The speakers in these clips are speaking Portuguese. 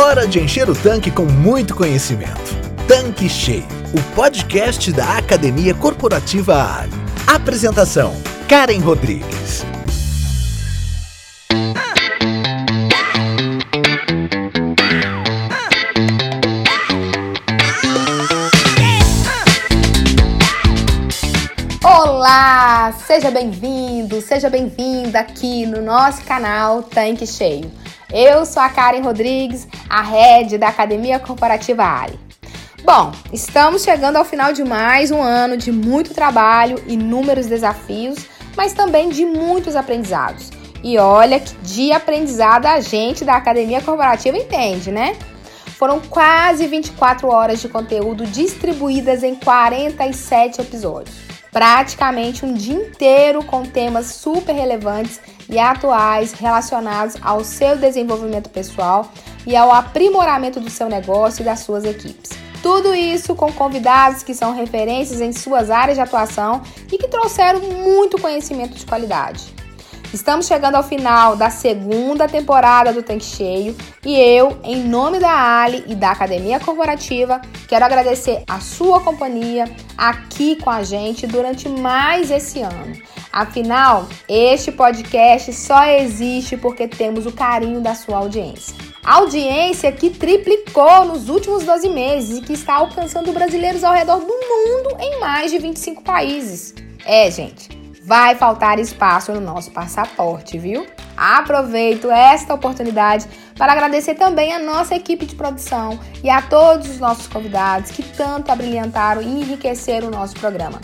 Hora de encher o tanque com muito conhecimento. Tanque Cheio, o podcast da Academia Corporativa Ali. Apresentação: Karen Rodrigues. Olá, seja bem-vindo, seja bem-vinda aqui no nosso canal Tanque Cheio. Eu sou a Karen Rodrigues, a head da Academia Corporativa Ali. Bom, estamos chegando ao final de mais um ano de muito trabalho, inúmeros desafios, mas também de muitos aprendizados. E olha que de aprendizado a gente da Academia Corporativa entende, né? Foram quase 24 horas de conteúdo distribuídas em 47 episódios praticamente um dia inteiro com temas super relevantes e atuais relacionados ao seu desenvolvimento pessoal e ao aprimoramento do seu negócio e das suas equipes. Tudo isso com convidados que são referências em suas áreas de atuação e que trouxeram muito conhecimento de qualidade. Estamos chegando ao final da segunda temporada do Tanque Cheio e eu, em nome da Ali e da Academia Corporativa, quero agradecer a sua companhia aqui com a gente durante mais esse ano. Afinal, este podcast só existe porque temos o carinho da sua audiência. audiência que triplicou nos últimos 12 meses e que está alcançando brasileiros ao redor do mundo em mais de 25 países. É, gente, vai faltar espaço no nosso passaporte, viu? Aproveito esta oportunidade para agradecer também a nossa equipe de produção e a todos os nossos convidados que tanto abrilhantaram e enriqueceram o nosso programa.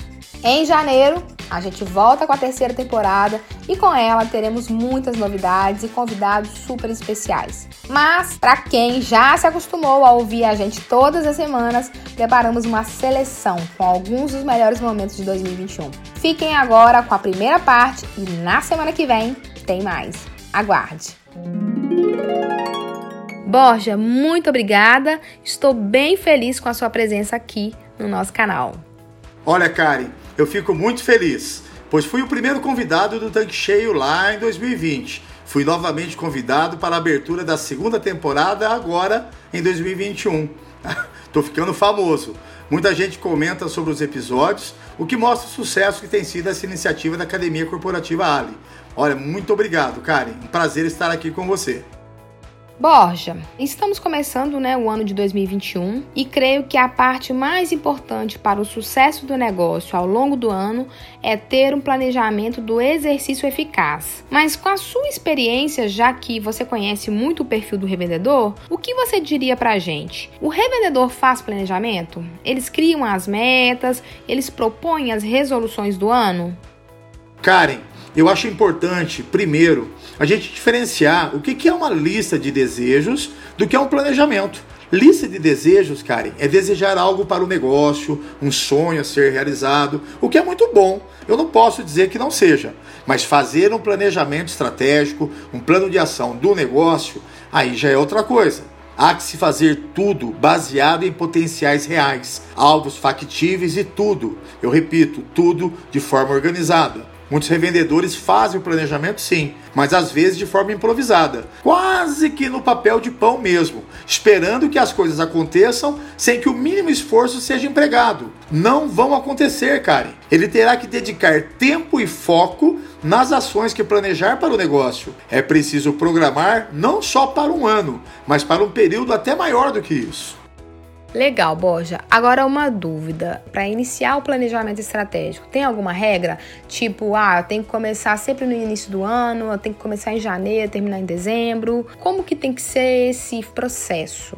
Em janeiro, a gente volta com a terceira temporada e com ela teremos muitas novidades e convidados super especiais. Mas, para quem já se acostumou a ouvir a gente todas as semanas, preparamos uma seleção com alguns dos melhores momentos de 2021. Fiquem agora com a primeira parte e na semana que vem tem mais. Aguarde! Borja, muito obrigada. Estou bem feliz com a sua presença aqui no nosso canal. Olha, Karen, eu fico muito feliz, pois fui o primeiro convidado do Tanque Cheio lá em 2020. Fui novamente convidado para a abertura da segunda temporada agora em 2021. Tô ficando famoso. Muita gente comenta sobre os episódios, o que mostra o sucesso que tem sido essa iniciativa da Academia Corporativa Ali. Olha, muito obrigado, Karen. Um prazer estar aqui com você. Borja, estamos começando né, o ano de 2021 e creio que a parte mais importante para o sucesso do negócio ao longo do ano é ter um planejamento do exercício eficaz. Mas com a sua experiência, já que você conhece muito o perfil do revendedor, o que você diria para a gente? O revendedor faz planejamento? Eles criam as metas? Eles propõem as resoluções do ano? Karen, eu acho importante, primeiro, a gente diferenciar o que é uma lista de desejos do que é um planejamento. Lista de desejos, Karen, é desejar algo para o negócio, um sonho a ser realizado, o que é muito bom. Eu não posso dizer que não seja, mas fazer um planejamento estratégico, um plano de ação do negócio, aí já é outra coisa. Há que se fazer tudo baseado em potenciais reais, alvos factíveis e tudo, eu repito, tudo de forma organizada. Muitos revendedores fazem o planejamento sim, mas às vezes de forma improvisada, quase que no papel de pão mesmo, esperando que as coisas aconteçam sem que o mínimo esforço seja empregado. Não vão acontecer, Karen. Ele terá que dedicar tempo e foco nas ações que planejar para o negócio. É preciso programar não só para um ano, mas para um período até maior do que isso. Legal, Borja. Agora uma dúvida. Para iniciar o planejamento estratégico, tem alguma regra? Tipo, ah, tenho que começar sempre no início do ano, tenho que começar em janeiro, terminar em dezembro. Como que tem que ser esse processo?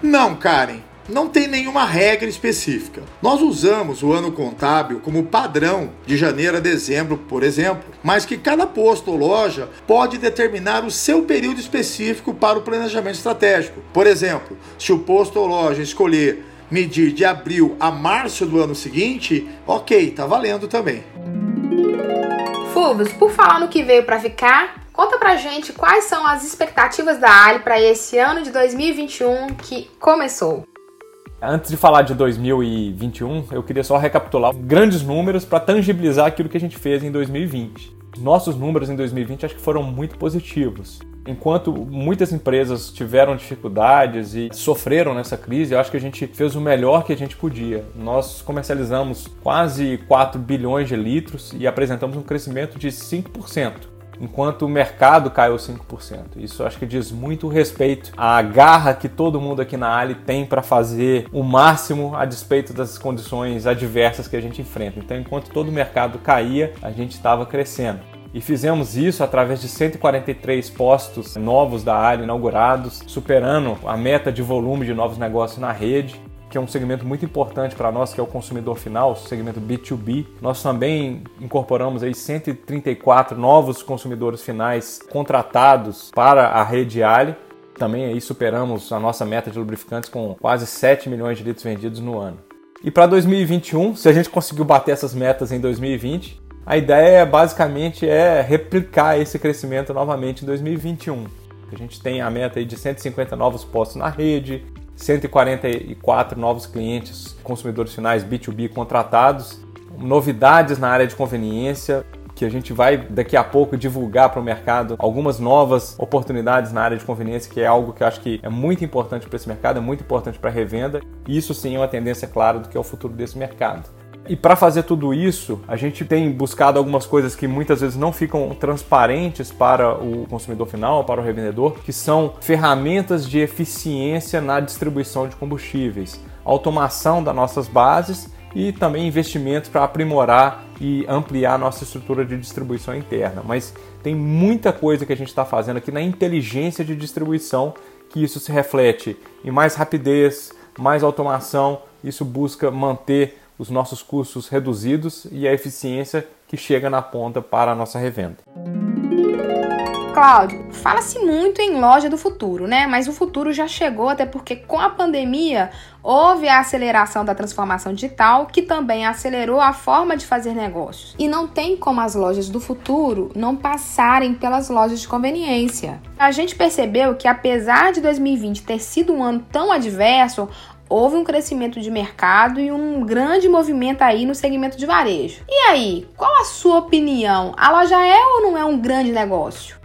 Não, Karen não tem nenhuma regra específica. Nós usamos o ano contábil como padrão de janeiro a dezembro, por exemplo, mas que cada posto ou loja pode determinar o seu período específico para o planejamento estratégico. Por exemplo, se o posto ou loja escolher medir de abril a março do ano seguinte, ok, tá valendo também. Fulvius, por falar no que veio para ficar, Conta pra gente quais são as expectativas da Ali para esse ano de 2021 que começou. Antes de falar de 2021, eu queria só recapitular grandes números para tangibilizar aquilo que a gente fez em 2020. Nossos números em 2020 acho que foram muito positivos. Enquanto muitas empresas tiveram dificuldades e sofreram nessa crise, eu acho que a gente fez o melhor que a gente podia. Nós comercializamos quase 4 bilhões de litros e apresentamos um crescimento de 5% enquanto o mercado caiu 5%. Isso acho que diz muito respeito à garra que todo mundo aqui na Ali tem para fazer o máximo a despeito das condições adversas que a gente enfrenta. Então, enquanto todo o mercado caía, a gente estava crescendo. E fizemos isso através de 143 postos novos da área inaugurados, superando a meta de volume de novos negócios na rede que é um segmento muito importante para nós, que é o consumidor final, o segmento B2B. Nós também incorporamos aí 134 novos consumidores finais contratados para a rede Ali. Também aí superamos a nossa meta de lubrificantes com quase 7 milhões de litros vendidos no ano. E para 2021, se a gente conseguiu bater essas metas em 2020, a ideia basicamente é replicar esse crescimento novamente em 2021. A gente tem a meta de 150 novos postos na rede, 144 novos clientes, consumidores finais B2B contratados, novidades na área de conveniência, que a gente vai daqui a pouco divulgar para o mercado algumas novas oportunidades na área de conveniência, que é algo que eu acho que é muito importante para esse mercado, é muito importante para a revenda. Isso sim é uma tendência clara do que é o futuro desse mercado. E para fazer tudo isso, a gente tem buscado algumas coisas que muitas vezes não ficam transparentes para o consumidor final, para o revendedor, que são ferramentas de eficiência na distribuição de combustíveis, automação das nossas bases e também investimentos para aprimorar e ampliar nossa estrutura de distribuição interna. Mas tem muita coisa que a gente está fazendo aqui na inteligência de distribuição que isso se reflete em mais rapidez, mais automação. Isso busca manter os nossos custos reduzidos e a eficiência que chega na ponta para a nossa revenda. Cláudio, fala-se muito em loja do futuro, né? Mas o futuro já chegou, até porque com a pandemia houve a aceleração da transformação digital, que também acelerou a forma de fazer negócios. E não tem como as lojas do futuro não passarem pelas lojas de conveniência. A gente percebeu que, apesar de 2020 ter sido um ano tão adverso, houve um crescimento de mercado e um grande movimento aí no segmento de varejo. E aí, qual a sua opinião? A loja é ou não é um grande negócio?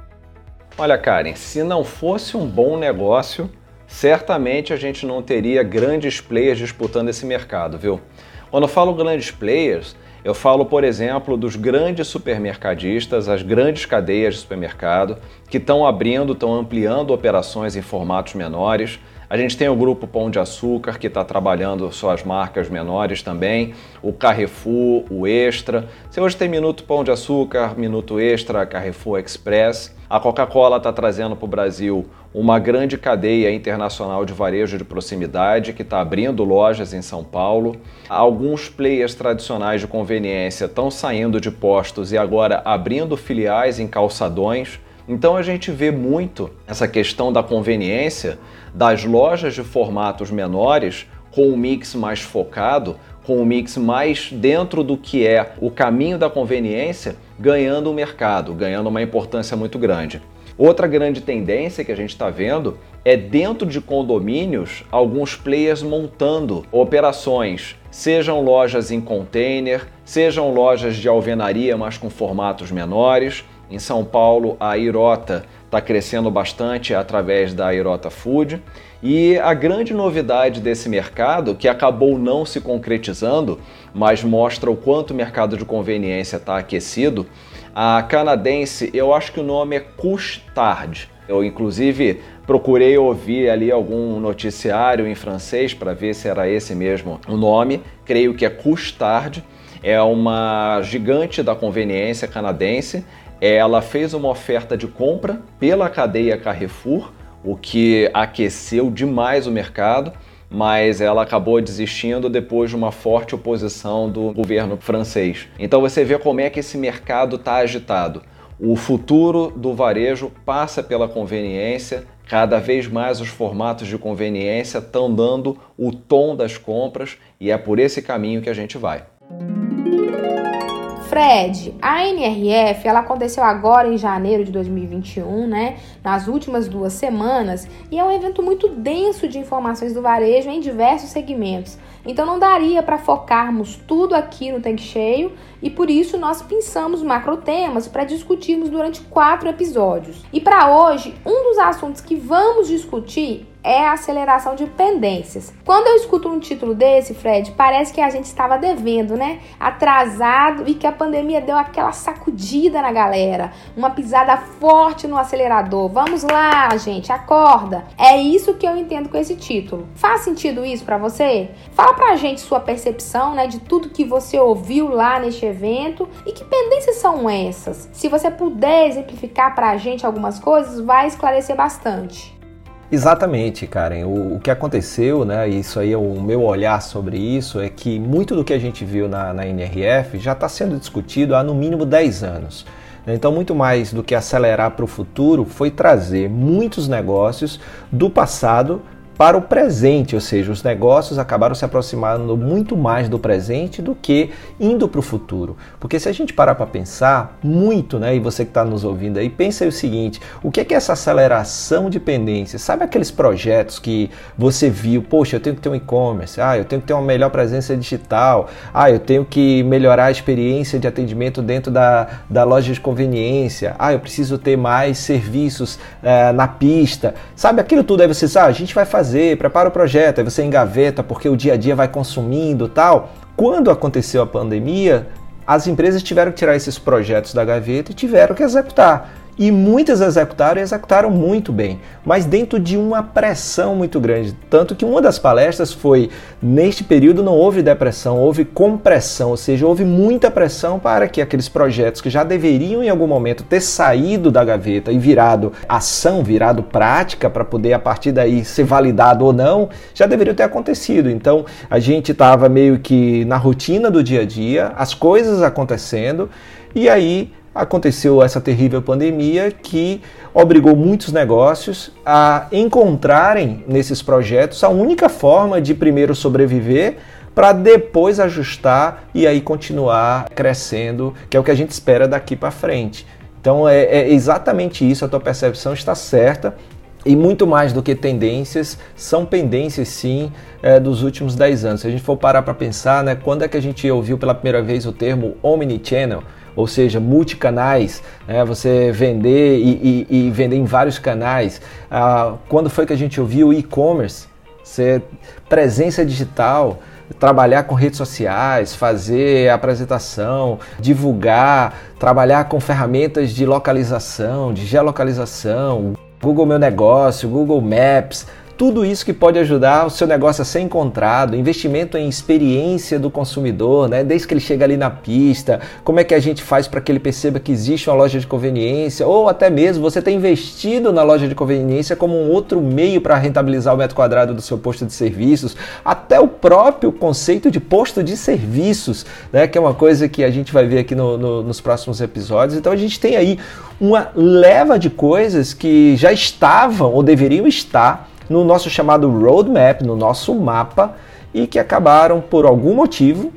Olha, Karen, se não fosse um bom negócio, certamente a gente não teria grandes players disputando esse mercado, viu? Quando eu falo grandes players, eu falo, por exemplo, dos grandes supermercadistas, as grandes cadeias de supermercado, que estão abrindo, estão ampliando operações em formatos menores, a gente tem o grupo Pão de Açúcar, que está trabalhando suas marcas menores também, o Carrefour, o Extra. Você hoje tem Minuto Pão de Açúcar, Minuto Extra, Carrefour Express. A Coca-Cola está trazendo para o Brasil uma grande cadeia internacional de varejo de proximidade que está abrindo lojas em São Paulo. Alguns players tradicionais de conveniência estão saindo de postos e agora abrindo filiais em calçadões. Então a gente vê muito essa questão da conveniência das lojas de formatos menores com um mix mais focado, com um mix mais dentro do que é o caminho da conveniência, ganhando o mercado, ganhando uma importância muito grande. Outra grande tendência que a gente está vendo é dentro de condomínios alguns players montando operações, sejam lojas em container, sejam lojas de alvenaria, mas com formatos menores. Em São Paulo, a Irota está crescendo bastante através da Irota Food. E a grande novidade desse mercado, que acabou não se concretizando, mas mostra o quanto o mercado de conveniência está aquecido, a canadense, eu acho que o nome é Couche-Tard. Eu, inclusive, procurei ouvir ali algum noticiário em francês para ver se era esse mesmo o nome. Creio que é Couche-Tard. É uma gigante da conveniência canadense ela fez uma oferta de compra pela cadeia Carrefour, o que aqueceu demais o mercado, mas ela acabou desistindo depois de uma forte oposição do governo francês. Então você vê como é que esse mercado está agitado. O futuro do varejo passa pela conveniência, cada vez mais os formatos de conveniência estão dando o tom das compras e é por esse caminho que a gente vai. Fred, a NRF ela aconteceu agora em janeiro de 2021, né? Nas últimas duas semanas, e é um evento muito denso de informações do varejo em diversos segmentos. Então não daria para focarmos tudo aqui no tanque cheio e por isso nós pensamos macro temas para discutirmos durante quatro episódios. E para hoje, um dos assuntos que vamos discutir é a aceleração de pendências. Quando eu escuto um título desse, Fred, parece que a gente estava devendo, né? Atrasado e que a pandemia deu aquela sacudida na galera, uma pisada forte no acelerador. Vamos lá, gente, acorda. É isso que eu entendo com esse título. Faz sentido isso para você? Fala pra gente sua percepção, né, de tudo que você ouviu lá neste evento e que pendências são essas. Se você puder exemplificar pra gente algumas coisas, vai esclarecer bastante. Exatamente, Karen. O, o, que aconteceu, né? Isso aí é o meu olhar sobre isso, é que muito do que a gente viu na, na NRF já está sendo discutido há no mínimo 10 anos. Então, muito mais do que acelerar para o futuro, foi trazer muitos negócios do passado para o presente, ou seja, os negócios acabaram se aproximando muito mais do presente do que indo para o futuro. Porque se a gente parar para pensar muito, né, e você que está nos ouvindo aí, pensa aí o seguinte: o que é, que é essa aceleração de pendência? Sabe aqueles projetos que você viu, poxa, eu tenho que ter um e-commerce, ah, eu tenho que ter uma melhor presença digital, ah, eu tenho que melhorar a experiência de atendimento dentro da, da loja de conveniência, ah, eu preciso ter mais serviços eh, na pista, sabe aquilo tudo aí você sabe, ah, a gente vai fazer fazer, prepara o projeto, aí você engaveta porque o dia a dia vai consumindo tal. Quando aconteceu a pandemia, as empresas tiveram que tirar esses projetos da gaveta e tiveram que executar. E muitas executaram e executaram muito bem, mas dentro de uma pressão muito grande. Tanto que uma das palestras foi: neste período não houve depressão, houve compressão, ou seja, houve muita pressão para que aqueles projetos que já deveriam em algum momento ter saído da gaveta e virado ação, virado prática, para poder a partir daí ser validado ou não, já deveriam ter acontecido. Então a gente estava meio que na rotina do dia a dia, as coisas acontecendo, e aí aconteceu essa terrível pandemia que obrigou muitos negócios a encontrarem nesses projetos a única forma de primeiro sobreviver para depois ajustar e aí continuar crescendo, que é o que a gente espera daqui para frente. Então é, é, exatamente isso, a tua percepção está certa. E muito mais do que tendências, são pendências sim é, dos últimos 10 anos. Se a gente for parar para pensar, né, quando é que a gente ouviu pela primeira vez o termo omnichannel? Ou seja, multicanais, né? você vender e, e, e, vender em vários canais. Ah, quando foi que a gente ouviu e-commerce? Presença digital, trabalhar com redes sociais, fazer apresentação, divulgar, trabalhar com ferramentas de localização, de geolocalização, Google Meu Negócio, Google Maps, tudo isso que pode ajudar o seu negócio a ser encontrado, investimento em experiência do consumidor, né? desde que ele chega ali na pista, como é que a gente faz para que ele perceba que existe uma loja de conveniência, ou até mesmo você ter investido na loja de conveniência como um outro meio para rentabilizar o metro quadrado do seu posto de serviços, até o próprio conceito de posto de serviços, né? que é uma coisa que a gente vai ver aqui no, no, nos próximos episódios. Então a gente tem aí uma leva de coisas que já estavam ou deveriam estar no nosso chamado roadmap, no nosso mapa, e que acabaram por algum motivo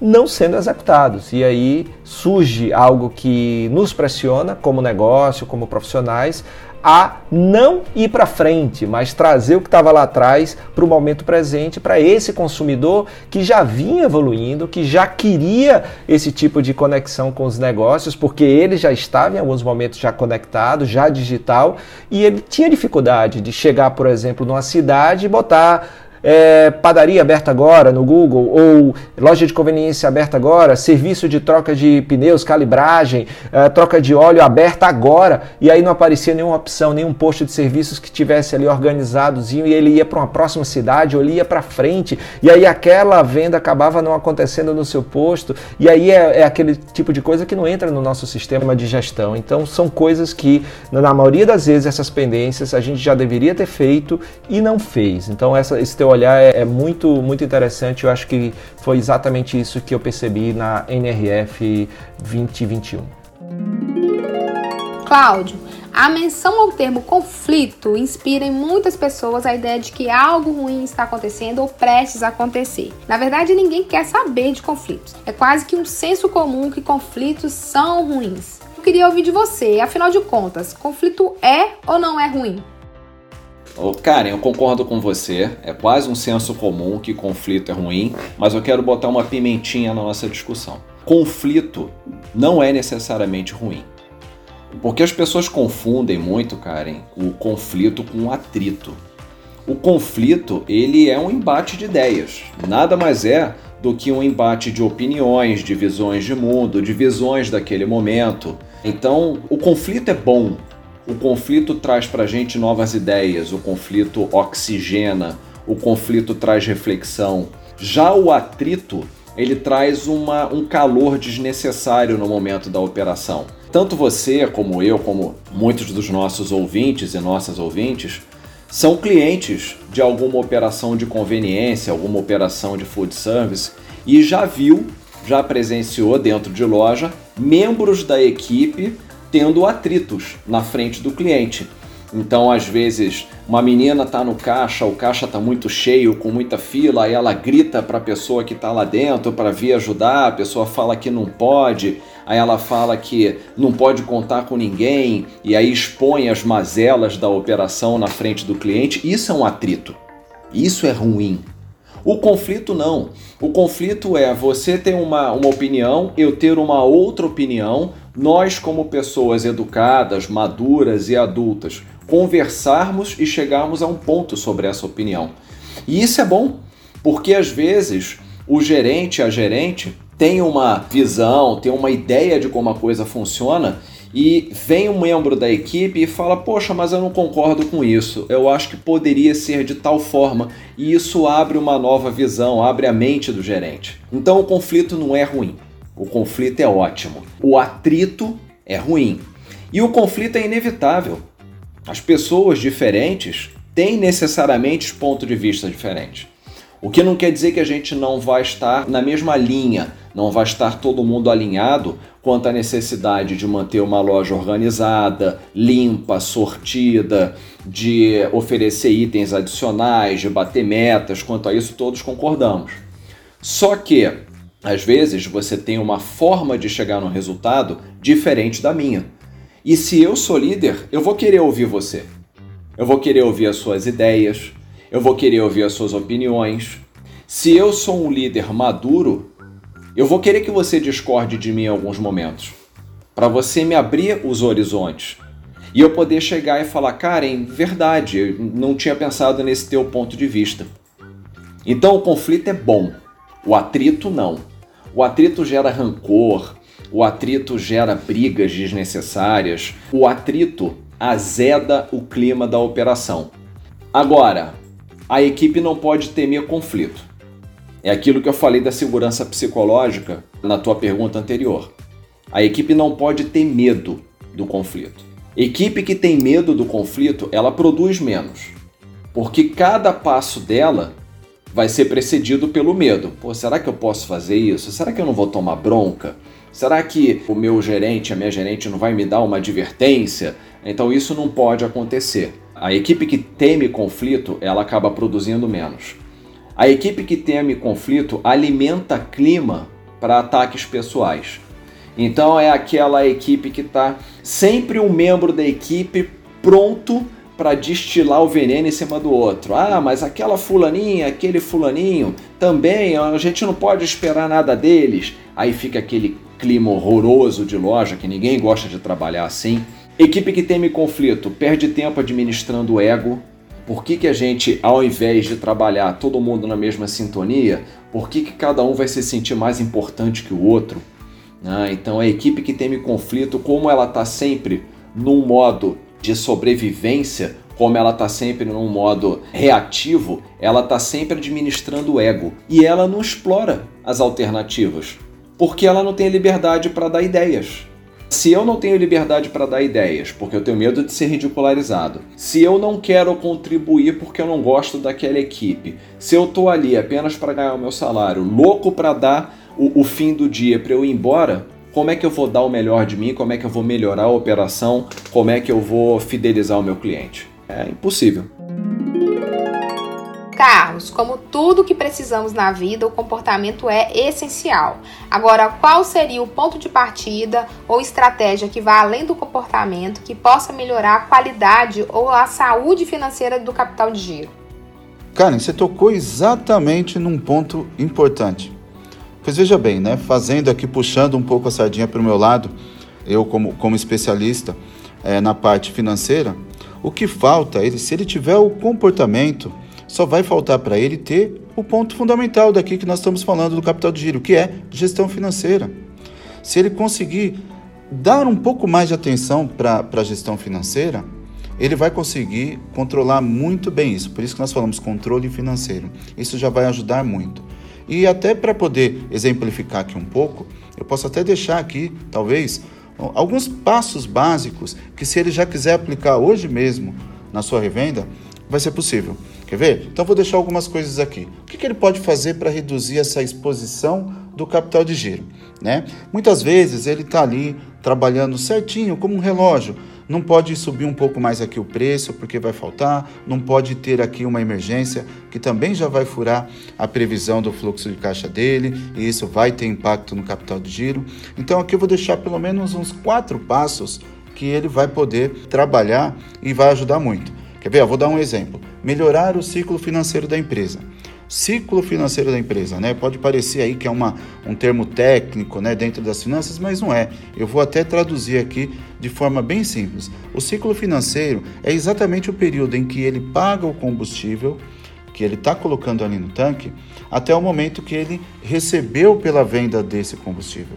não sendo executados. E aí surge algo que nos pressiona como negócio, como profissionais, a não ir para frente, mas trazer o que estava lá atrás para o momento presente, para esse consumidor que já vinha evoluindo, que já queria esse tipo de conexão com os negócios, porque ele já estava em alguns momentos já conectado, já digital, e ele tinha dificuldade de chegar, por exemplo, numa cidade e botar é, padaria aberta agora no Google, ou loja de conveniência aberta agora, serviço de troca de pneus, calibragem, é, troca de óleo aberta agora, e aí não aparecia nenhuma opção, nenhum posto de serviços que tivesse ali organizadozinho e ele ia para uma próxima cidade ou ele ia para frente, e aí aquela venda acabava não acontecendo no seu posto, e aí é, é aquele tipo de coisa que não entra no nosso sistema de gestão. Então são coisas que, na maioria das vezes, essas pendências a gente já deveria ter feito e não fez. Então essa, esse teu olhar é, é, muito, muito interessante. Eu acho que foi exatamente isso que eu percebi na NRF 2021. Cláudio, a menção ao termo conflito inspira em muitas pessoas a ideia de que algo ruim está acontecendo ou prestes a acontecer. Na verdade, ninguém quer saber de conflitos. É quase que um senso comum que conflitos são ruins. Eu queria ouvir de você, afinal de contas, conflito é ou não é ruim? Karen, eu concordo com você. É quase um senso comum que conflito é ruim, mas eu quero botar uma pimentinha na nossa discussão. Conflito não é necessariamente ruim. Porque as pessoas confundem muito, Karen, o conflito com o atrito. O conflito, ele é um embate de ideias. Nada mais é do que um embate de opiniões, de visões de mundo, de visões daquele momento. Então, o conflito é bom. O conflito traz para a gente novas ideias, o conflito oxigena, o conflito traz reflexão. Já o atrito, ele traz uma, um calor desnecessário no momento da operação. Tanto você, como eu, como muitos dos nossos ouvintes e nossas ouvintes, são clientes de alguma operação de conveniência, alguma operação de food service e já viu, já presenciou dentro de loja membros da equipe tendo atritos na frente do cliente. Então, às vezes, uma menina está no caixa, o caixa está muito cheio, com muita fila, aí ela grita para a pessoa que está lá dentro para vir ajudar, a pessoa fala que não pode, aí ela fala que não pode contar com ninguém, e aí expõe as mazelas da operação na frente do cliente. Isso é um atrito. Isso é ruim. O conflito não. O conflito é você ter uma, uma opinião, eu ter uma outra opinião, nós, como pessoas educadas, maduras e adultas, conversarmos e chegarmos a um ponto sobre essa opinião. E isso é bom, porque às vezes o gerente, a gerente, tem uma visão, tem uma ideia de como a coisa funciona e vem um membro da equipe e fala: Poxa, mas eu não concordo com isso. Eu acho que poderia ser de tal forma. E isso abre uma nova visão, abre a mente do gerente. Então o conflito não é ruim. O conflito é ótimo. O atrito é ruim. E o conflito é inevitável. As pessoas diferentes têm necessariamente pontos de vista diferentes. O que não quer dizer que a gente não vai estar na mesma linha, não vai estar todo mundo alinhado quanto à necessidade de manter uma loja organizada, limpa, sortida, de oferecer itens adicionais, de bater metas, quanto a isso todos concordamos. Só que às vezes você tem uma forma de chegar no resultado diferente da minha. E se eu sou líder, eu vou querer ouvir você. Eu vou querer ouvir as suas ideias, eu vou querer ouvir as suas opiniões. Se eu sou um líder maduro, eu vou querer que você discorde de mim em alguns momentos, para você me abrir os horizontes e eu poder chegar e falar, Karen, verdade, eu não tinha pensado nesse teu ponto de vista. Então o conflito é bom, o atrito não. O atrito gera rancor, o atrito gera brigas desnecessárias, o atrito azeda o clima da operação. Agora, a equipe não pode temer conflito. É aquilo que eu falei da segurança psicológica na tua pergunta anterior. A equipe não pode ter medo do conflito. Equipe que tem medo do conflito, ela produz menos. Porque cada passo dela vai ser precedido pelo medo. Pô, será que eu posso fazer isso? Será que eu não vou tomar bronca? Será que o meu gerente, a minha gerente não vai me dar uma advertência? Então isso não pode acontecer. A equipe que teme conflito, ela acaba produzindo menos. A equipe que teme conflito alimenta clima para ataques pessoais. Então é aquela equipe que está sempre um membro da equipe pronto para destilar o veneno em cima do outro. Ah, mas aquela fulaninha, aquele fulaninho, também a gente não pode esperar nada deles. Aí fica aquele clima horroroso de loja que ninguém gosta de trabalhar assim. Equipe que teme conflito perde tempo administrando o ego. Por que, que a gente, ao invés de trabalhar todo mundo na mesma sintonia, por que, que cada um vai se sentir mais importante que o outro? Ah, então a equipe que teme conflito, como ela está sempre num modo de sobrevivência, como ela está sempre num modo reativo, ela está sempre administrando o ego. E ela não explora as alternativas, porque ela não tem liberdade para dar ideias. Se eu não tenho liberdade para dar ideias, porque eu tenho medo de ser ridicularizado, se eu não quero contribuir porque eu não gosto daquela equipe, se eu estou ali apenas para ganhar o meu salário, louco para dar o, o fim do dia para eu ir embora, como é que eu vou dar o melhor de mim, como é que eu vou melhorar a operação, como é que eu vou fidelizar o meu cliente. É impossível. Carlos, como tudo que precisamos na vida, o comportamento é essencial. Agora, qual seria o ponto de partida ou estratégia que vá além do comportamento que possa melhorar a qualidade ou a saúde financeira do capital de giro? Karen, você tocou exatamente num ponto importante. Pois veja bem, né? Fazendo aqui, puxando um pouco a sardinha para o meu lado, eu como, como especialista é, na parte financeira, o que falta, ele, se ele tiver o comportamento, só vai faltar para ele ter o ponto fundamental daqui que nós estamos falando do capital de giro, que é gestão financeira. Se ele conseguir dar um pouco mais de atenção para a gestão financeira, ele vai conseguir controlar muito bem isso. Por isso que nós falamos controle financeiro. Isso já vai ajudar muito. E até para poder exemplificar aqui um pouco, eu posso até deixar aqui, talvez, alguns passos básicos que se ele já quiser aplicar hoje mesmo na sua revenda, vai ser possível. Quer ver? Então vou deixar algumas coisas aqui. O que, que ele pode fazer para reduzir essa exposição do capital de giro? Né? Muitas vezes ele está ali trabalhando certinho, como um relógio. Não pode subir um pouco mais aqui o preço porque vai faltar, não pode ter aqui uma emergência que também já vai furar a previsão do fluxo de caixa dele e isso vai ter impacto no capital de giro. Então aqui eu vou deixar pelo menos uns quatro passos que ele vai poder trabalhar e vai ajudar muito. Quer ver? Eu vou dar um exemplo. Melhorar o ciclo financeiro da empresa ciclo financeiro da empresa, né? Pode parecer aí que é uma, um termo técnico, né, dentro das finanças, mas não é. Eu vou até traduzir aqui de forma bem simples. O ciclo financeiro é exatamente o período em que ele paga o combustível que ele está colocando ali no tanque até o momento que ele recebeu pela venda desse combustível.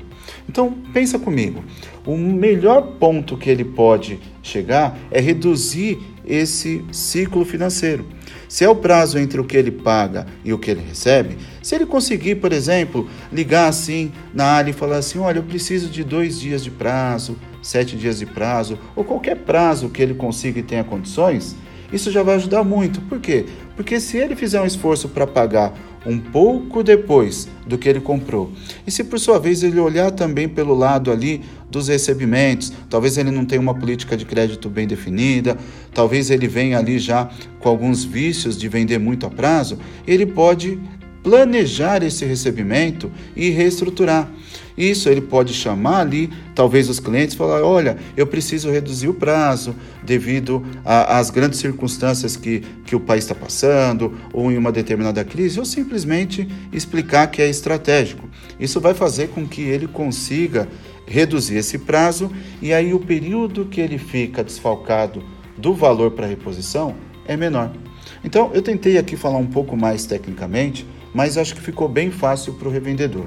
Então pensa comigo, o melhor ponto que ele pode chegar é reduzir esse ciclo financeiro. Se é o prazo entre o que ele paga e o que ele recebe, se ele conseguir, por exemplo, ligar assim na área e falar assim: olha, eu preciso de dois dias de prazo, sete dias de prazo, ou qualquer prazo que ele consiga e tenha condições, isso já vai ajudar muito. Por quê? Porque se ele fizer um esforço para pagar um pouco depois do que ele comprou. E se por sua vez ele olhar também pelo lado ali dos recebimentos, talvez ele não tenha uma política de crédito bem definida, talvez ele venha ali já com alguns vícios de vender muito a prazo, ele pode planejar esse recebimento e reestruturar. Isso ele pode chamar ali, talvez os clientes, falar: olha, eu preciso reduzir o prazo devido às grandes circunstâncias que, que o país está passando, ou em uma determinada crise, ou simplesmente explicar que é estratégico. Isso vai fazer com que ele consiga reduzir esse prazo e aí o período que ele fica desfalcado do valor para reposição é menor. Então, eu tentei aqui falar um pouco mais tecnicamente mas acho que ficou bem fácil para o revendedor.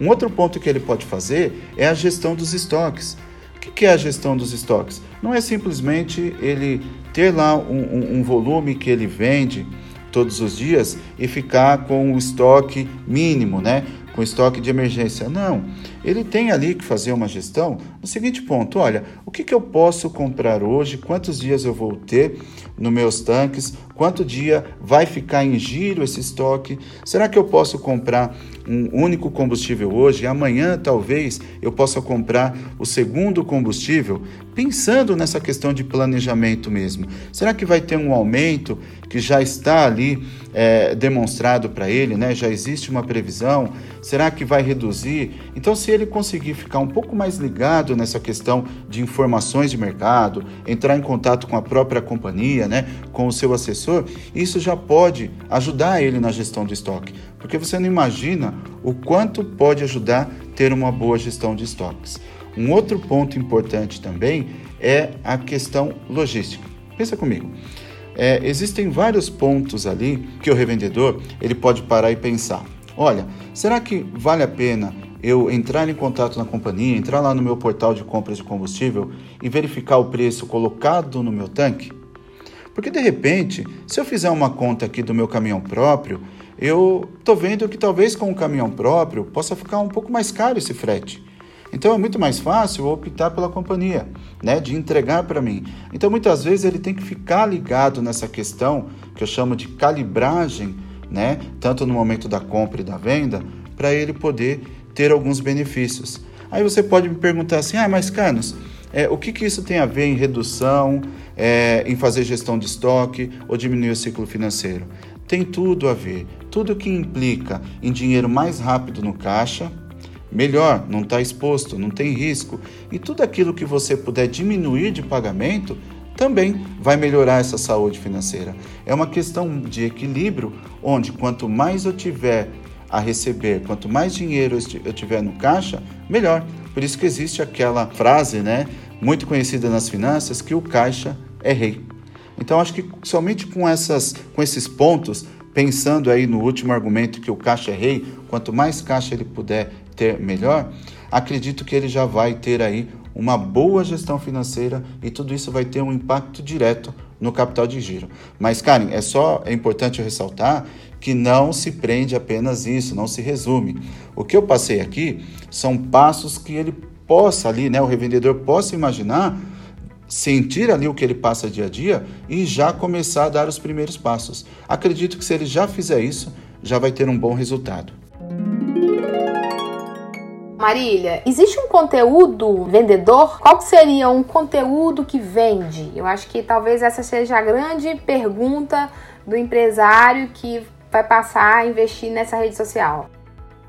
Um outro ponto que ele pode fazer é a gestão dos estoques. O que é a gestão dos estoques? Não é simplesmente ele ter lá um, um, um volume que ele vende todos os dias e ficar com o estoque mínimo, né? com estoque de emergência. Não, ele tem ali que fazer uma gestão no seguinte ponto: olha, o que, que eu posso comprar hoje, quantos dias eu vou ter nos meus tanques, quanto dia vai ficar em giro esse estoque, será que eu posso comprar um único combustível hoje, amanhã talvez eu possa comprar o segundo combustível, pensando nessa questão de planejamento mesmo. Será que vai ter um aumento que já está ali é, demonstrado para ele, né? já existe uma previsão? Será que vai reduzir? Então, se ele conseguir ficar um pouco mais ligado nessa questão de informações de mercado, entrar em contato com a própria companhia, né? com o seu assessor, isso já pode ajudar ele na gestão do estoque. Porque você não imagina o quanto pode ajudar ter uma boa gestão de estoques. Um outro ponto importante também é a questão logística. Pensa comigo. É, existem vários pontos ali que o revendedor ele pode parar e pensar. Olha, será que vale a pena eu entrar em contato na companhia, entrar lá no meu portal de compras de combustível e verificar o preço colocado no meu tanque? Porque de repente, se eu fizer uma conta aqui do meu caminhão próprio, eu estou vendo que talvez com um caminhão próprio possa ficar um pouco mais caro esse frete. Então é muito mais fácil optar pela companhia, né, de entregar para mim. Então muitas vezes ele tem que ficar ligado nessa questão que eu chamo de calibragem, né, tanto no momento da compra e da venda, para ele poder ter alguns benefícios. Aí você pode me perguntar assim: "Ah, mas Canos, é, o que, que isso tem a ver em redução, é, em fazer gestão de estoque ou diminuir o ciclo financeiro? tem tudo a ver. Tudo que implica em dinheiro mais rápido no caixa, melhor, não está exposto, não tem risco. E tudo aquilo que você puder diminuir de pagamento também vai melhorar essa saúde financeira. É uma questão de equilíbrio, onde quanto mais eu tiver a receber, quanto mais dinheiro eu tiver no caixa, melhor. Por isso que existe aquela frase, né, muito conhecida nas finanças, que o caixa é rei. Então acho que somente com essas com esses pontos, pensando aí no último argumento que o caixa é rei, quanto mais caixa ele puder ter, melhor, acredito que ele já vai ter aí uma boa gestão financeira e tudo isso vai ter um impacto direto no capital de giro. Mas, Karen, é só é importante ressaltar que não se prende apenas isso, não se resume. O que eu passei aqui são passos que ele possa ali, né, o revendedor possa imaginar, sentir ali o que ele passa dia a dia e já começar a dar os primeiros passos. Acredito que se ele já fizer isso, já vai ter um bom resultado. Marília, existe um conteúdo vendedor? Qual seria um conteúdo que vende? Eu acho que talvez essa seja a grande pergunta do empresário que vai passar a investir nessa rede social.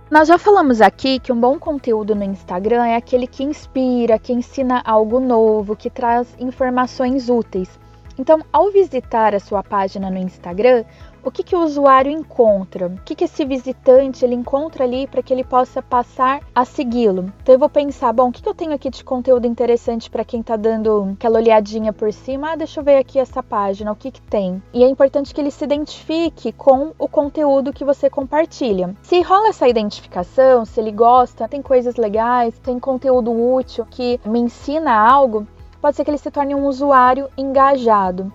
Nós já falamos aqui que um bom conteúdo no Instagram é aquele que inspira, que ensina algo novo, que traz informações úteis. Então, ao visitar a sua página no Instagram, o que, que o usuário encontra, o que, que esse visitante ele encontra ali para que ele possa passar a segui-lo. Então eu vou pensar, bom, o que, que eu tenho aqui de conteúdo interessante para quem está dando aquela olhadinha por cima? Ah, deixa eu ver aqui essa página, o que, que tem. E é importante que ele se identifique com o conteúdo que você compartilha. Se rola essa identificação, se ele gosta, tem coisas legais, tem conteúdo útil que me ensina algo, pode ser que ele se torne um usuário engajado.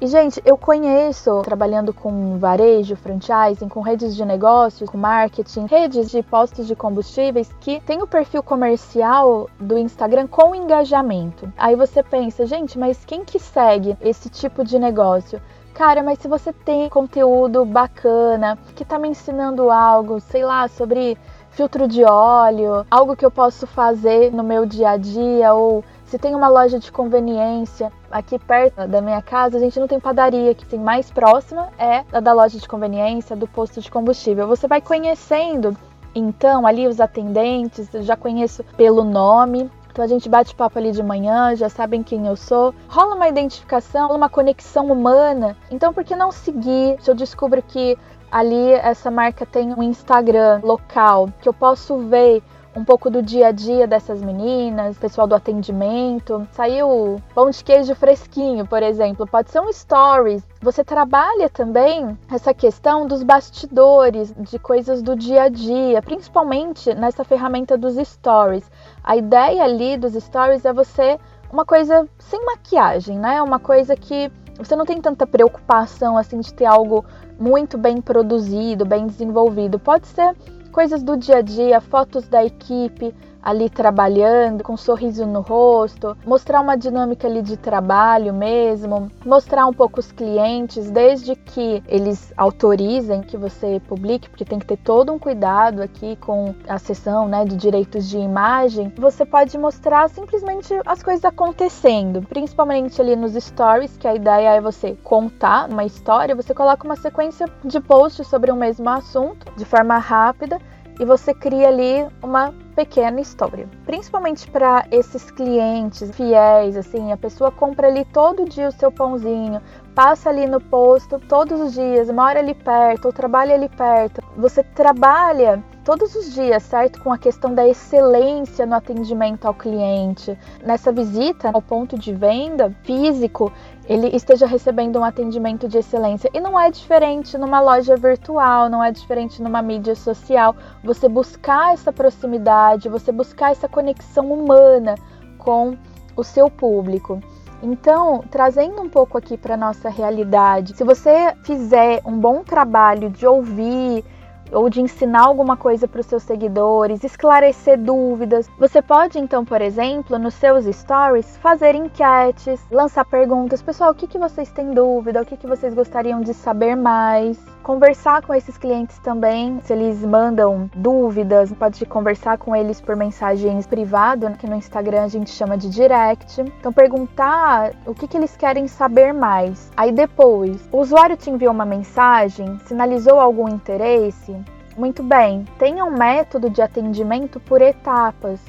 E, gente, eu conheço, trabalhando com varejo, franchising, com redes de negócios, com marketing, redes de postos de combustíveis que tem o perfil comercial do Instagram com engajamento. Aí você pensa, gente, mas quem que segue esse tipo de negócio? Cara, mas se você tem conteúdo bacana, que tá me ensinando algo, sei lá, sobre filtro de óleo, algo que eu posso fazer no meu dia a dia ou se tem uma loja de conveniência aqui perto da minha casa, a gente não tem padaria, que tem mais próxima é a da loja de conveniência, do posto de combustível. Você vai conhecendo então ali os atendentes, eu já conheço pelo nome, então a gente bate papo ali de manhã, já sabem quem eu sou. Rola uma identificação, uma conexão humana. Então por que não seguir? Se eu descubro que ali essa marca tem um Instagram local, que eu posso ver um pouco do dia a dia dessas meninas, pessoal do atendimento. Saiu pão de queijo fresquinho, por exemplo, pode ser um stories. Você trabalha também essa questão dos bastidores, de coisas do dia a dia, principalmente nessa ferramenta dos stories. A ideia ali dos stories é você uma coisa sem maquiagem, né? Uma coisa que você não tem tanta preocupação assim de ter algo muito bem produzido, bem desenvolvido. Pode ser coisas do dia a dia, fotos da equipe ali trabalhando, com um sorriso no rosto, mostrar uma dinâmica ali de trabalho mesmo, mostrar um pouco os clientes, desde que eles autorizem que você publique, porque tem que ter todo um cuidado aqui com a sessão né, de direitos de imagem. Você pode mostrar simplesmente as coisas acontecendo, principalmente ali nos stories, que a ideia é você contar uma história, você coloca uma sequência de posts sobre o mesmo assunto de forma rápida e você cria ali uma pequena história. Principalmente para esses clientes fiéis, assim, a pessoa compra ali todo dia o seu pãozinho, passa ali no posto todos os dias, mora ali perto, ou trabalha ali perto. Você trabalha todos os dias, certo? Com a questão da excelência no atendimento ao cliente. Nessa visita ao ponto de venda físico, ele esteja recebendo um atendimento de excelência. E não é diferente numa loja virtual, não é diferente numa mídia social. Você buscar essa proximidade, você buscar essa conexão humana com o seu público. Então, trazendo um pouco aqui para nossa realidade, se você fizer um bom trabalho de ouvir, ou de ensinar alguma coisa para os seus seguidores, esclarecer dúvidas. Você pode então, por exemplo, nos seus stories fazer enquetes, lançar perguntas, pessoal, o que, que vocês têm dúvida, o que, que vocês gostariam de saber mais. Conversar com esses clientes também, se eles mandam dúvidas, pode conversar com eles por mensagens privado, que no Instagram a gente chama de direct. Então perguntar o que, que eles querem saber mais. Aí depois, o usuário te enviou uma mensagem, sinalizou algum interesse, muito bem, tenha um método de atendimento por etapas.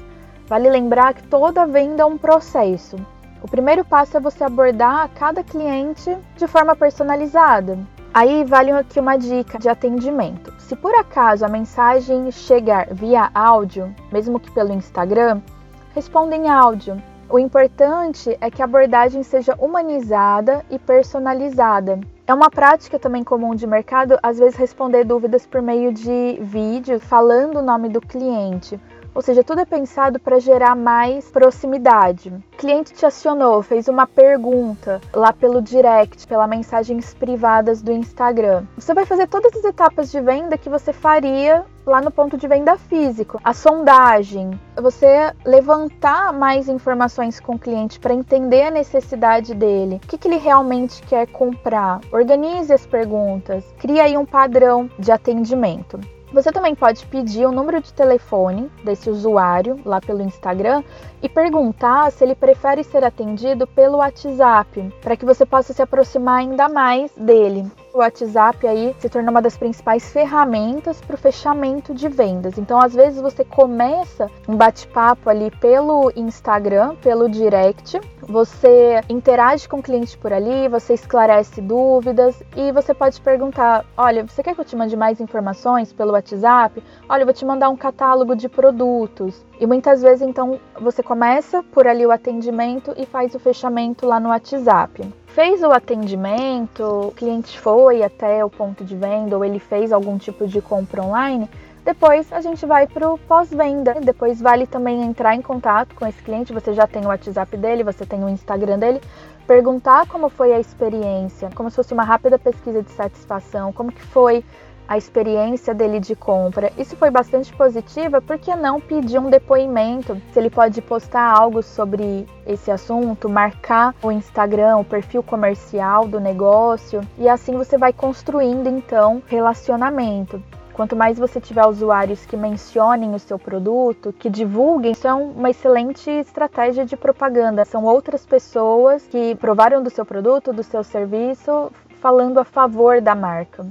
Vale lembrar que toda venda é um processo. O primeiro passo é você abordar cada cliente de forma personalizada. Aí vale aqui uma dica de atendimento. Se por acaso a mensagem chegar via áudio, mesmo que pelo Instagram, responda em áudio. O importante é que a abordagem seja humanizada e personalizada. É uma prática também comum de mercado, às vezes, responder dúvidas por meio de vídeo falando o nome do cliente. Ou seja, tudo é pensado para gerar mais proximidade. O cliente te acionou, fez uma pergunta lá pelo direct, pela mensagens privadas do Instagram. Você vai fazer todas as etapas de venda que você faria lá no ponto de venda físico. A sondagem, você levantar mais informações com o cliente para entender a necessidade dele, o que, que ele realmente quer comprar. Organize as perguntas, cria aí um padrão de atendimento. Você também pode pedir o número de telefone desse usuário lá pelo Instagram e perguntar se ele prefere ser atendido pelo WhatsApp, para que você possa se aproximar ainda mais dele o WhatsApp aí se tornou uma das principais ferramentas para o fechamento de vendas. Então, às vezes você começa um bate-papo ali pelo Instagram, pelo direct, você interage com o cliente por ali, você esclarece dúvidas e você pode perguntar: olha, você quer que eu te mande mais informações pelo WhatsApp? Olha, eu vou te mandar um catálogo de produtos. E muitas vezes, então, você começa por ali o atendimento e faz o fechamento lá no WhatsApp. Fez o atendimento, o cliente foi até o ponto de venda ou ele fez algum tipo de compra online, depois a gente vai para o pós-venda. Depois vale também entrar em contato com esse cliente. Você já tem o WhatsApp dele, você tem o Instagram dele. Perguntar como foi a experiência, como se fosse uma rápida pesquisa de satisfação, como que foi a experiência dele de compra. Isso foi bastante positiva, por que não pedir um depoimento? Se ele pode postar algo sobre esse assunto, marcar o Instagram, o perfil comercial do negócio, e assim você vai construindo então relacionamento. Quanto mais você tiver usuários que mencionem o seu produto, que divulguem, isso é uma excelente estratégia de propaganda. São outras pessoas que provaram do seu produto, do seu serviço, falando a favor da marca.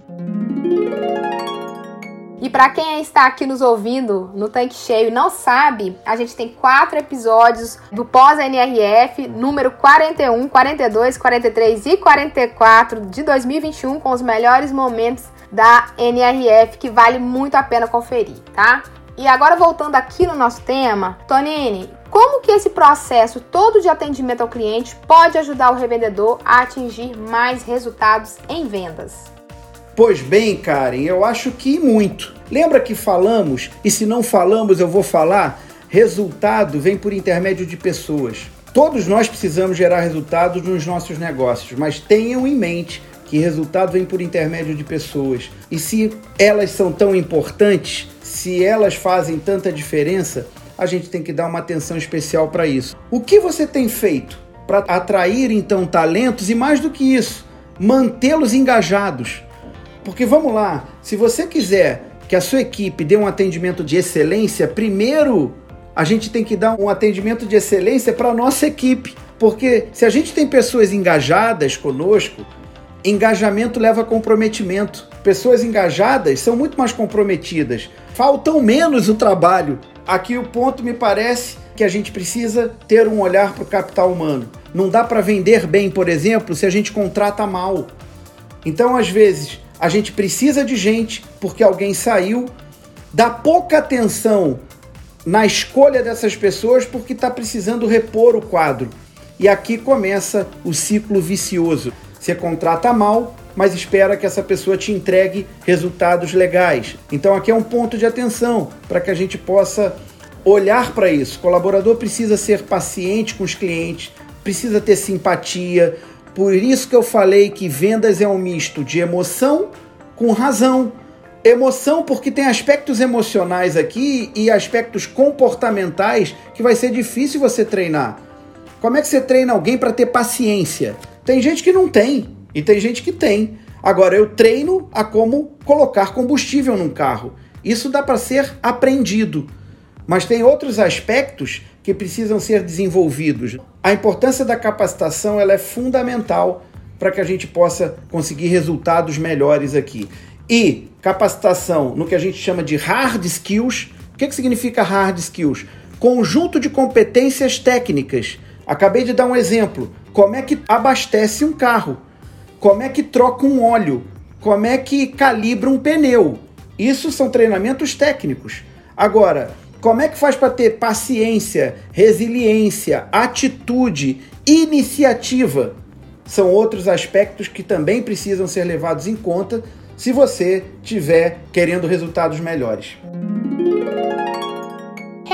E para quem está aqui nos ouvindo no Tanque Cheio e não sabe, a gente tem quatro episódios do pós-NRF, número 41, 42, 43 e 44 de 2021, com os melhores momentos da NRF, que vale muito a pena conferir, tá? E agora voltando aqui no nosso tema, Tonini, como que esse processo todo de atendimento ao cliente pode ajudar o revendedor a atingir mais resultados em vendas? Pois bem, Karen, eu acho que muito. Lembra que falamos, e se não falamos eu vou falar, resultado vem por intermédio de pessoas. Todos nós precisamos gerar resultados nos nossos negócios, mas tenham em mente que resultado vem por intermédio de pessoas. E se elas são tão importantes, se elas fazem tanta diferença, a gente tem que dar uma atenção especial para isso. O que você tem feito para atrair então talentos e mais do que isso, mantê-los engajados? Porque vamos lá, se você quiser que a sua equipe dê um atendimento de excelência, primeiro a gente tem que dar um atendimento de excelência para a nossa equipe. Porque se a gente tem pessoas engajadas conosco, engajamento leva comprometimento. Pessoas engajadas são muito mais comprometidas, faltam menos o trabalho. Aqui o ponto me parece que a gente precisa ter um olhar para o capital humano. Não dá para vender bem, por exemplo, se a gente contrata mal. Então, às vezes, a gente precisa de gente porque alguém saiu, dá pouca atenção na escolha dessas pessoas porque está precisando repor o quadro. E aqui começa o ciclo vicioso. Você contrata mal, mas espera que essa pessoa te entregue resultados legais. Então aqui é um ponto de atenção para que a gente possa olhar para isso. O colaborador precisa ser paciente com os clientes, precisa ter simpatia, por isso que eu falei que vendas é um misto de emoção com razão. Emoção porque tem aspectos emocionais aqui e aspectos comportamentais que vai ser difícil você treinar. Como é que você treina alguém para ter paciência? Tem gente que não tem. E tem gente que tem. Agora, eu treino a como colocar combustível num carro. Isso dá para ser aprendido. Mas tem outros aspectos que precisam ser desenvolvidos. A importância da capacitação ela é fundamental para que a gente possa conseguir resultados melhores aqui. E capacitação no que a gente chama de hard skills. O que, que significa hard skills? Conjunto de competências técnicas. Acabei de dar um exemplo. Como é que abastece um carro? Como é que troca um óleo? Como é que calibra um pneu? Isso são treinamentos técnicos. Agora, como é que faz para ter paciência, resiliência, atitude, iniciativa? São outros aspectos que também precisam ser levados em conta se você estiver querendo resultados melhores.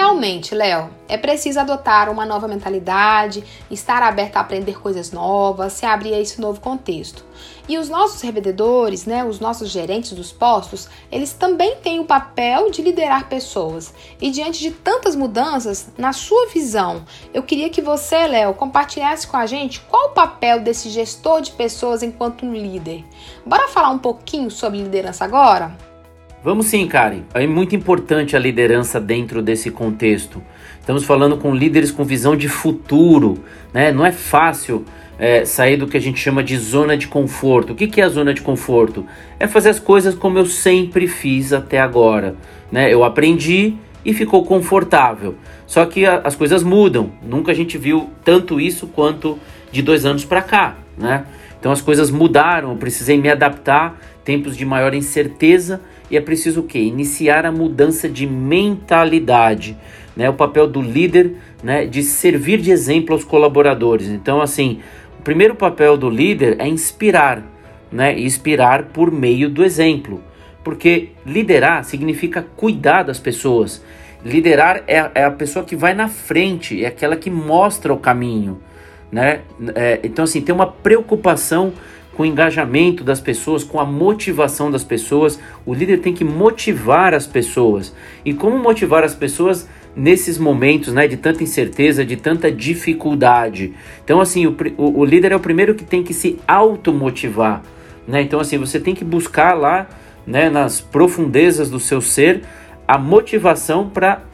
Realmente, Léo, é preciso adotar uma nova mentalidade, estar aberto a aprender coisas novas, se abrir a esse novo contexto. E os nossos revendedores, né, os nossos gerentes dos postos, eles também têm o papel de liderar pessoas. E diante de tantas mudanças, na sua visão, eu queria que você, Léo, compartilhasse com a gente qual o papel desse gestor de pessoas enquanto um líder. Bora falar um pouquinho sobre liderança agora? Vamos sim, Karen. É muito importante a liderança dentro desse contexto. Estamos falando com líderes com visão de futuro, né? Não é fácil é, sair do que a gente chama de zona de conforto. O que, que é a zona de conforto? É fazer as coisas como eu sempre fiz até agora, né? Eu aprendi e ficou confortável. Só que a, as coisas mudam. Nunca a gente viu tanto isso quanto de dois anos para cá, né? Então as coisas mudaram. Eu precisei me adaptar. Tempos de maior incerteza e é preciso o quê? Iniciar a mudança de mentalidade, né? O papel do líder, né, de servir de exemplo aos colaboradores. Então, assim, o primeiro papel do líder é inspirar, né? Inspirar por meio do exemplo. Porque liderar significa cuidar das pessoas. Liderar é, é a pessoa que vai na frente, é aquela que mostra o caminho, né? É, então, assim, tem uma preocupação com o engajamento das pessoas, com a motivação das pessoas. O líder tem que motivar as pessoas. E como motivar as pessoas nesses momentos né, de tanta incerteza, de tanta dificuldade? Então, assim, o, o, o líder é o primeiro que tem que se automotivar. Né? Então, assim, você tem que buscar lá, né, nas profundezas do seu ser, a motivação para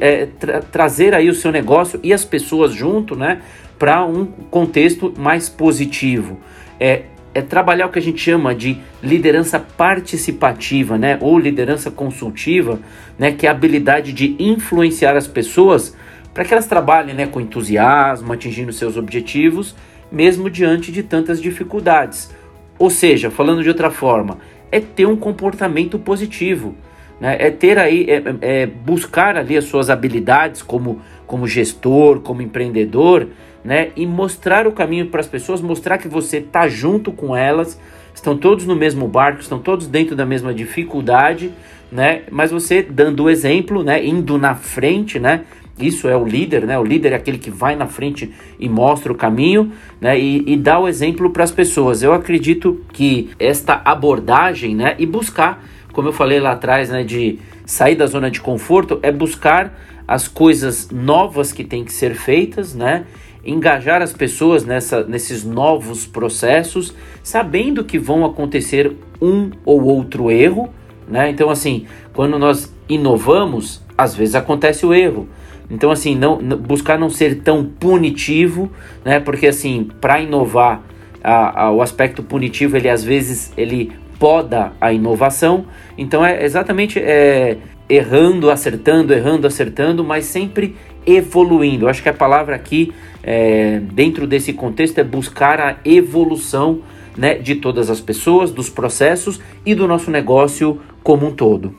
é, tra trazer aí o seu negócio e as pessoas junto, né, para um contexto mais positivo. É, é trabalhar o que a gente chama de liderança participativa, né, ou liderança consultiva, né, que é a habilidade de influenciar as pessoas para que elas trabalhem, né, com entusiasmo, atingindo seus objetivos, mesmo diante de tantas dificuldades. Ou seja, falando de outra forma, é ter um comportamento positivo, né, é ter aí, é, é buscar ali as suas habilidades como como gestor, como empreendedor, né? E mostrar o caminho para as pessoas, mostrar que você tá junto com elas, estão todos no mesmo barco, estão todos dentro da mesma dificuldade, né? Mas você dando o exemplo, né? Indo na frente, né? Isso é o líder, né? O líder é aquele que vai na frente e mostra o caminho, né? E, e dá o exemplo para as pessoas. Eu acredito que esta abordagem, né? E buscar, como eu falei lá atrás, né? De sair da zona de conforto é buscar as coisas novas que têm que ser feitas, né? Engajar as pessoas nessa, nesses novos processos, sabendo que vão acontecer um ou outro erro, né? Então, assim, quando nós inovamos, às vezes acontece o erro. Então, assim, não, buscar não ser tão punitivo, né? Porque, assim, para inovar, a, a, o aspecto punitivo, ele às vezes, ele poda a inovação. Então, é exatamente é, errando, acertando, errando, acertando, mas sempre evoluindo. Eu acho que a palavra aqui, é, dentro desse contexto, é buscar a evolução né, de todas as pessoas, dos processos e do nosso negócio como um todo.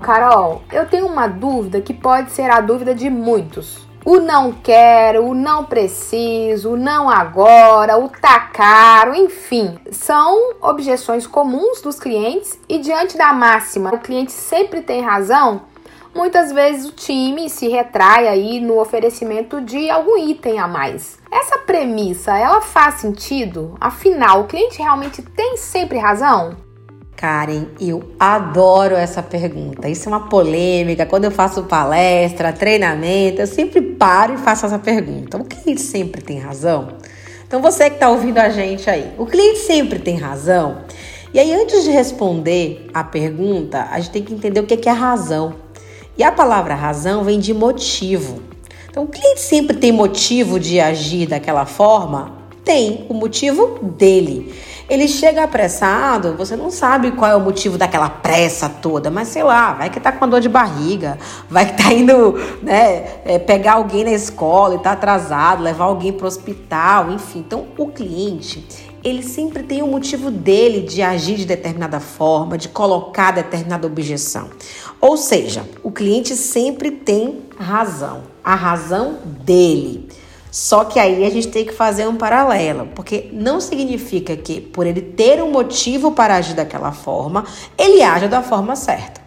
Carol, eu tenho uma dúvida que pode ser a dúvida de muitos. O não quero, o não preciso, o não agora, o tá caro, enfim, são objeções comuns dos clientes e diante da máxima, o cliente sempre tem razão, muitas vezes o time se retrai aí no oferecimento de algum item a mais. Essa premissa, ela faz sentido? Afinal, o cliente realmente tem sempre razão? Karen, eu adoro essa pergunta. Isso é uma polêmica. Quando eu faço palestra, treinamento, eu sempre paro e faço essa pergunta. O cliente sempre tem razão? Então você que está ouvindo a gente aí, o cliente sempre tem razão? E aí, antes de responder a pergunta, a gente tem que entender o que é razão. E a palavra razão vem de motivo. Então, o cliente sempre tem motivo de agir daquela forma? Tem o motivo dele. Ele chega apressado, você não sabe qual é o motivo daquela pressa toda, mas sei lá, vai que tá com dor de barriga, vai que tá indo né, é, pegar alguém na escola e tá atrasado, levar alguém para o hospital, enfim. Então, o cliente, ele sempre tem o um motivo dele de agir de determinada forma, de colocar determinada objeção. Ou seja, o cliente sempre tem razão, a razão dele. Só que aí a gente tem que fazer um paralelo, porque não significa que por ele ter um motivo para agir daquela forma, ele age da forma certa.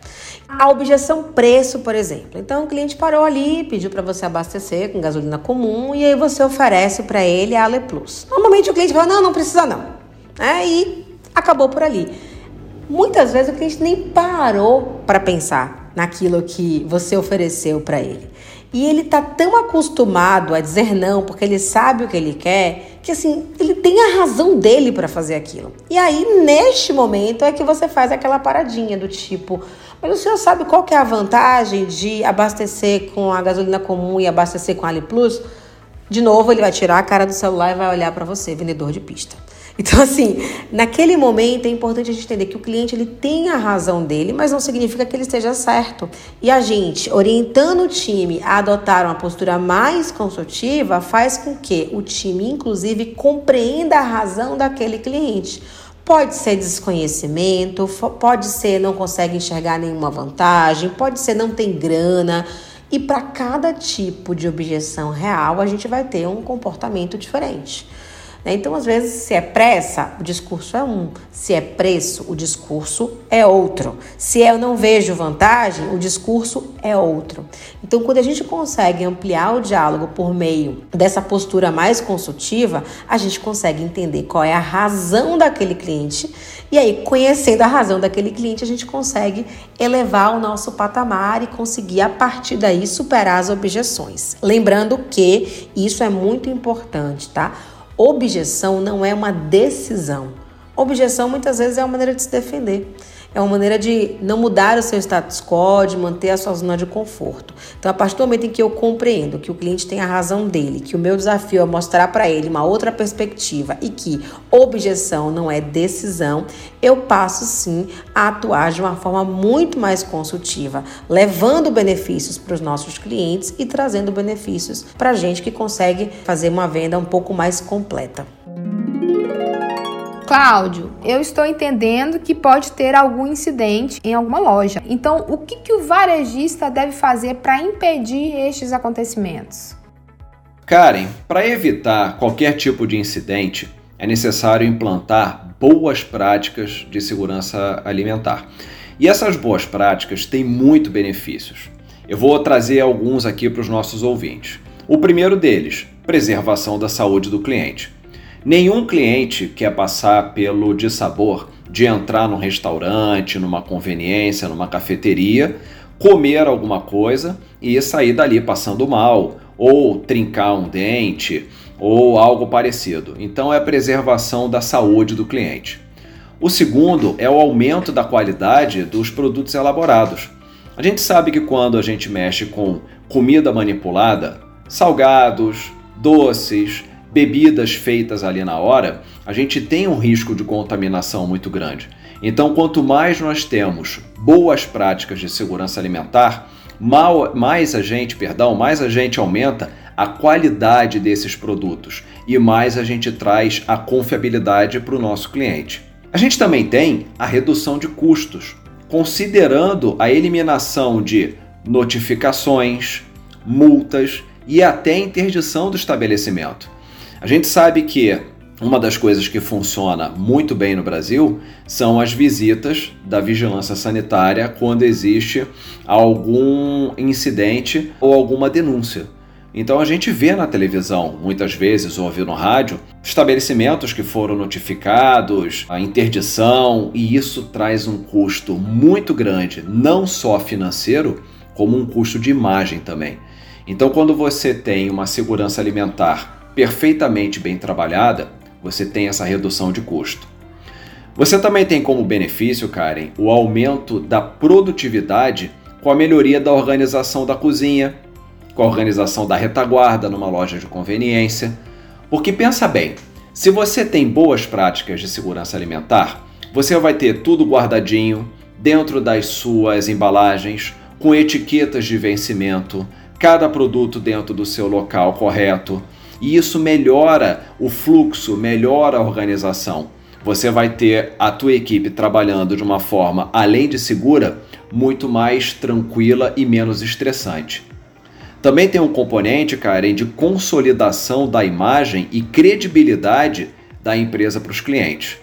A objeção preço, por exemplo. Então o cliente parou ali, pediu para você abastecer com gasolina comum e aí você oferece para ele a Ale Plus. Normalmente o cliente fala: "Não, não precisa não". É, e acabou por ali. Muitas vezes o cliente nem parou para pensar naquilo que você ofereceu para ele. E ele tá tão acostumado a dizer não, porque ele sabe o que ele quer, que assim, ele tem a razão dele para fazer aquilo. E aí, neste momento, é que você faz aquela paradinha do tipo, mas o senhor sabe qual que é a vantagem de abastecer com a gasolina comum e abastecer com a Ali Plus? De novo, ele vai tirar a cara do celular e vai olhar para você, vendedor de pista. Então, assim, naquele momento é importante a gente entender que o cliente ele tem a razão dele, mas não significa que ele esteja certo. E a gente, orientando o time a adotar uma postura mais consultiva, faz com que o time, inclusive, compreenda a razão daquele cliente. Pode ser desconhecimento, pode ser não consegue enxergar nenhuma vantagem, pode ser não tem grana. E para cada tipo de objeção real, a gente vai ter um comportamento diferente. Né? Então, às vezes, se é pressa, o discurso é um. Se é preço, o discurso é outro. Se eu não vejo vantagem, o discurso é outro. Então, quando a gente consegue ampliar o diálogo por meio dessa postura mais consultiva, a gente consegue entender qual é a razão daquele cliente. E aí, conhecendo a razão daquele cliente, a gente consegue elevar o nosso patamar e conseguir, a partir daí, superar as objeções. Lembrando que isso é muito importante, tá? Objeção não é uma decisão. Objeção muitas vezes é uma maneira de se defender. É uma maneira de não mudar o seu status quo, de manter a sua zona de conforto. Então, a partir do momento em que eu compreendo que o cliente tem a razão dele, que o meu desafio é mostrar para ele uma outra perspectiva e que objeção não é decisão, eu passo sim a atuar de uma forma muito mais consultiva, levando benefícios para os nossos clientes e trazendo benefícios para a gente que consegue fazer uma venda um pouco mais completa. Cláudio, eu estou entendendo que pode ter algum incidente em alguma loja. Então, o que, que o varejista deve fazer para impedir estes acontecimentos? Karen, para evitar qualquer tipo de incidente, é necessário implantar boas práticas de segurança alimentar. E essas boas práticas têm muito benefícios. Eu vou trazer alguns aqui para os nossos ouvintes. O primeiro deles, preservação da saúde do cliente. Nenhum cliente quer passar pelo dissabor de entrar num restaurante, numa conveniência, numa cafeteria, comer alguma coisa e sair dali passando mal, ou trincar um dente, ou algo parecido. Então é a preservação da saúde do cliente. O segundo é o aumento da qualidade dos produtos elaborados. A gente sabe que quando a gente mexe com comida manipulada, salgados, doces, bebidas feitas ali na hora, a gente tem um risco de contaminação muito grande. Então, quanto mais nós temos boas práticas de segurança alimentar, mais a gente, perdão, mais a gente aumenta a qualidade desses produtos e mais a gente traz a confiabilidade para o nosso cliente. A gente também tem a redução de custos, considerando a eliminação de notificações, multas e até interdição do estabelecimento. A gente sabe que uma das coisas que funciona muito bem no Brasil são as visitas da vigilância sanitária quando existe algum incidente ou alguma denúncia. Então a gente vê na televisão, muitas vezes, ou ouve no rádio, estabelecimentos que foram notificados, a interdição, e isso traz um custo muito grande, não só financeiro, como um custo de imagem também. Então, quando você tem uma segurança alimentar perfeitamente bem trabalhada, você tem essa redução de custo. Você também tem como benefício, Karen, o aumento da produtividade com a melhoria da organização da cozinha, com a organização da retaguarda numa loja de conveniência. Porque pensa bem, se você tem boas práticas de segurança alimentar, você vai ter tudo guardadinho dentro das suas embalagens, com etiquetas de vencimento, cada produto dentro do seu local correto. E isso melhora o fluxo, melhora a organização você vai ter a tua equipe trabalhando de uma forma, além de segura, muito mais tranquila e menos estressante. Também tem um componente, Karen, de consolidação da imagem e credibilidade da empresa para os clientes.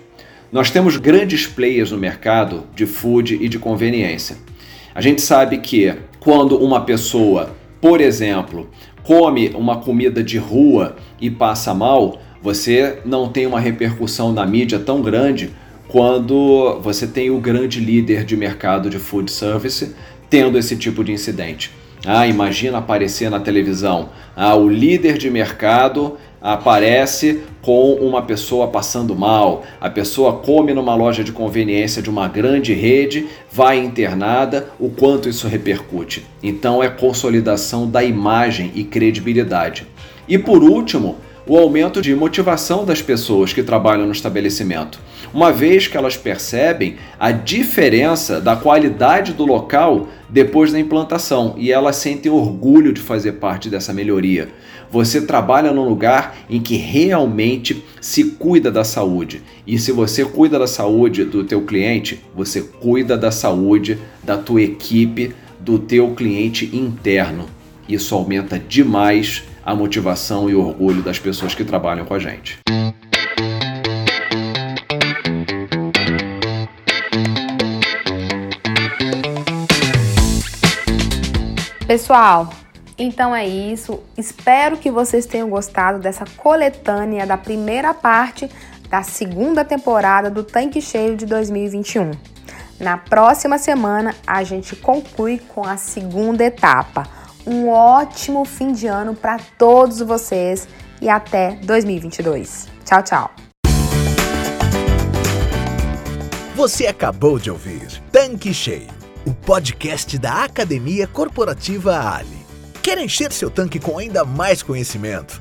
Nós temos grandes players no mercado de food e de conveniência. A gente sabe que quando uma pessoa, por exemplo, come uma comida de rua e passa mal, você não tem uma repercussão na mídia tão grande quando você tem o grande líder de mercado de food service tendo esse tipo de incidente. Ah, imagina aparecer na televisão. Ah, o líder de mercado aparece com uma pessoa passando mal. A pessoa come numa loja de conveniência de uma grande rede, vai internada, o quanto isso repercute. Então é consolidação da imagem e credibilidade. E por último, o aumento de motivação das pessoas que trabalham no estabelecimento, uma vez que elas percebem a diferença da qualidade do local depois da implantação e elas sentem orgulho de fazer parte dessa melhoria. Você trabalha num lugar em que realmente se cuida da saúde. E se você cuida da saúde do teu cliente, você cuida da saúde da tua equipe, do teu cliente interno. Isso aumenta demais a motivação e orgulho das pessoas que trabalham com a gente. Pessoal, então é isso. Espero que vocês tenham gostado dessa coletânea da primeira parte da segunda temporada do Tanque Cheio de 2021. Na próxima semana a gente conclui com a segunda etapa um ótimo fim de ano para todos vocês e até 2022. Tchau, tchau. Você acabou de ouvir Tanque Cheio, o podcast da Academia Corporativa Ali. Quer encher seu tanque com ainda mais conhecimento?